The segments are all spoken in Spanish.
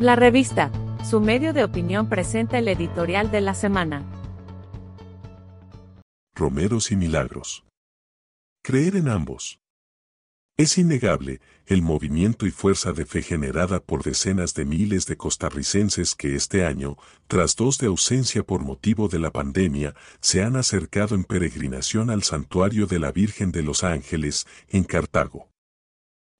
La revista, su medio de opinión presenta el editorial de la semana. Romeros y milagros. Creer en ambos. Es innegable el movimiento y fuerza de fe generada por decenas de miles de costarricenses que este año, tras dos de ausencia por motivo de la pandemia, se han acercado en peregrinación al santuario de la Virgen de los Ángeles, en Cartago.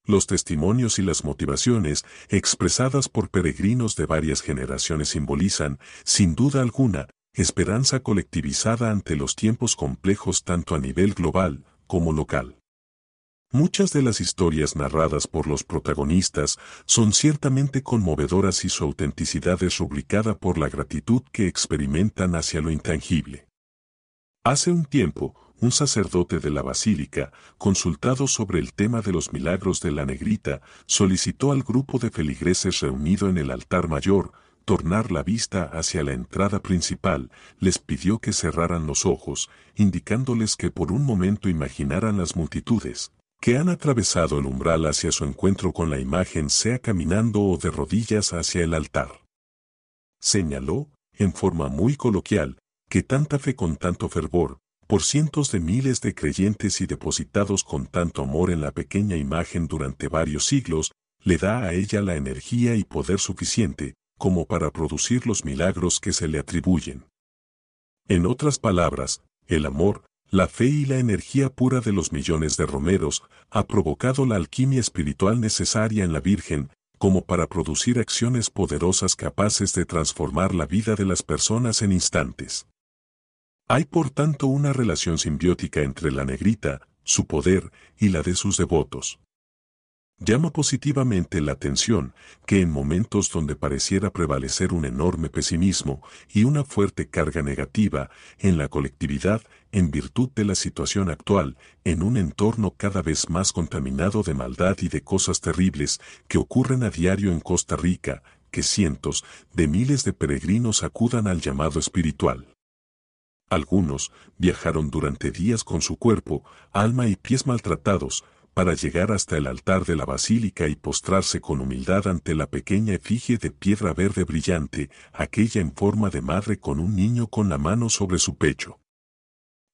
Los testimonios y las motivaciones expresadas por peregrinos de varias generaciones simbolizan, sin duda alguna, esperanza colectivizada ante los tiempos complejos tanto a nivel global como local. Muchas de las historias narradas por los protagonistas son ciertamente conmovedoras y su autenticidad es rubricada por la gratitud que experimentan hacia lo intangible. Hace un tiempo, un sacerdote de la basílica, consultado sobre el tema de los milagros de la negrita, solicitó al grupo de feligreses reunido en el altar mayor, tornar la vista hacia la entrada principal, les pidió que cerraran los ojos, indicándoles que por un momento imaginaran las multitudes, que han atravesado el umbral hacia su encuentro con la imagen sea caminando o de rodillas hacia el altar. Señaló, en forma muy coloquial, que tanta fe con tanto fervor, por cientos de miles de creyentes y depositados con tanto amor en la pequeña imagen durante varios siglos, le da a ella la energía y poder suficiente, como para producir los milagros que se le atribuyen. En otras palabras, el amor, la fe y la energía pura de los millones de romeros ha provocado la alquimia espiritual necesaria en la Virgen, como para producir acciones poderosas capaces de transformar la vida de las personas en instantes. Hay por tanto una relación simbiótica entre la negrita, su poder y la de sus devotos. Llama positivamente la atención que en momentos donde pareciera prevalecer un enorme pesimismo y una fuerte carga negativa en la colectividad en virtud de la situación actual, en un entorno cada vez más contaminado de maldad y de cosas terribles que ocurren a diario en Costa Rica, que cientos de miles de peregrinos acudan al llamado espiritual. Algunos viajaron durante días con su cuerpo, alma y pies maltratados, para llegar hasta el altar de la basílica y postrarse con humildad ante la pequeña efigie de piedra verde brillante, aquella en forma de madre con un niño con la mano sobre su pecho.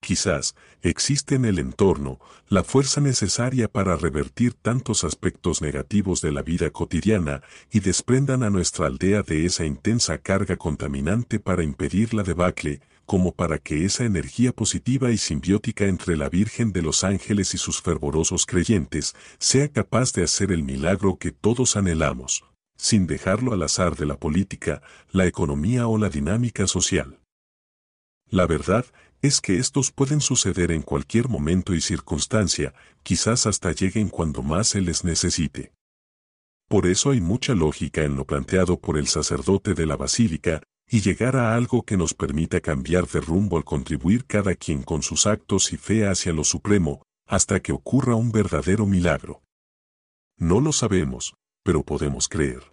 Quizás existe en el entorno la fuerza necesaria para revertir tantos aspectos negativos de la vida cotidiana y desprendan a nuestra aldea de esa intensa carga contaminante para impedir la debacle, como para que esa energía positiva y simbiótica entre la Virgen de los Ángeles y sus fervorosos creyentes sea capaz de hacer el milagro que todos anhelamos, sin dejarlo al azar de la política, la economía o la dinámica social. La verdad es que estos pueden suceder en cualquier momento y circunstancia, quizás hasta lleguen cuando más se les necesite. Por eso hay mucha lógica en lo planteado por el sacerdote de la basílica, y llegar a algo que nos permita cambiar de rumbo al contribuir cada quien con sus actos y fe hacia lo supremo, hasta que ocurra un verdadero milagro. No lo sabemos, pero podemos creer.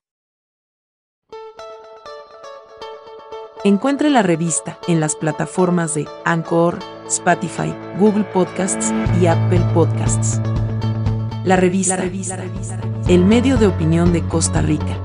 Encuentre la revista en las plataformas de Anchor, Spotify, Google Podcasts y Apple Podcasts. La revista, la revista, el medio de opinión de Costa Rica.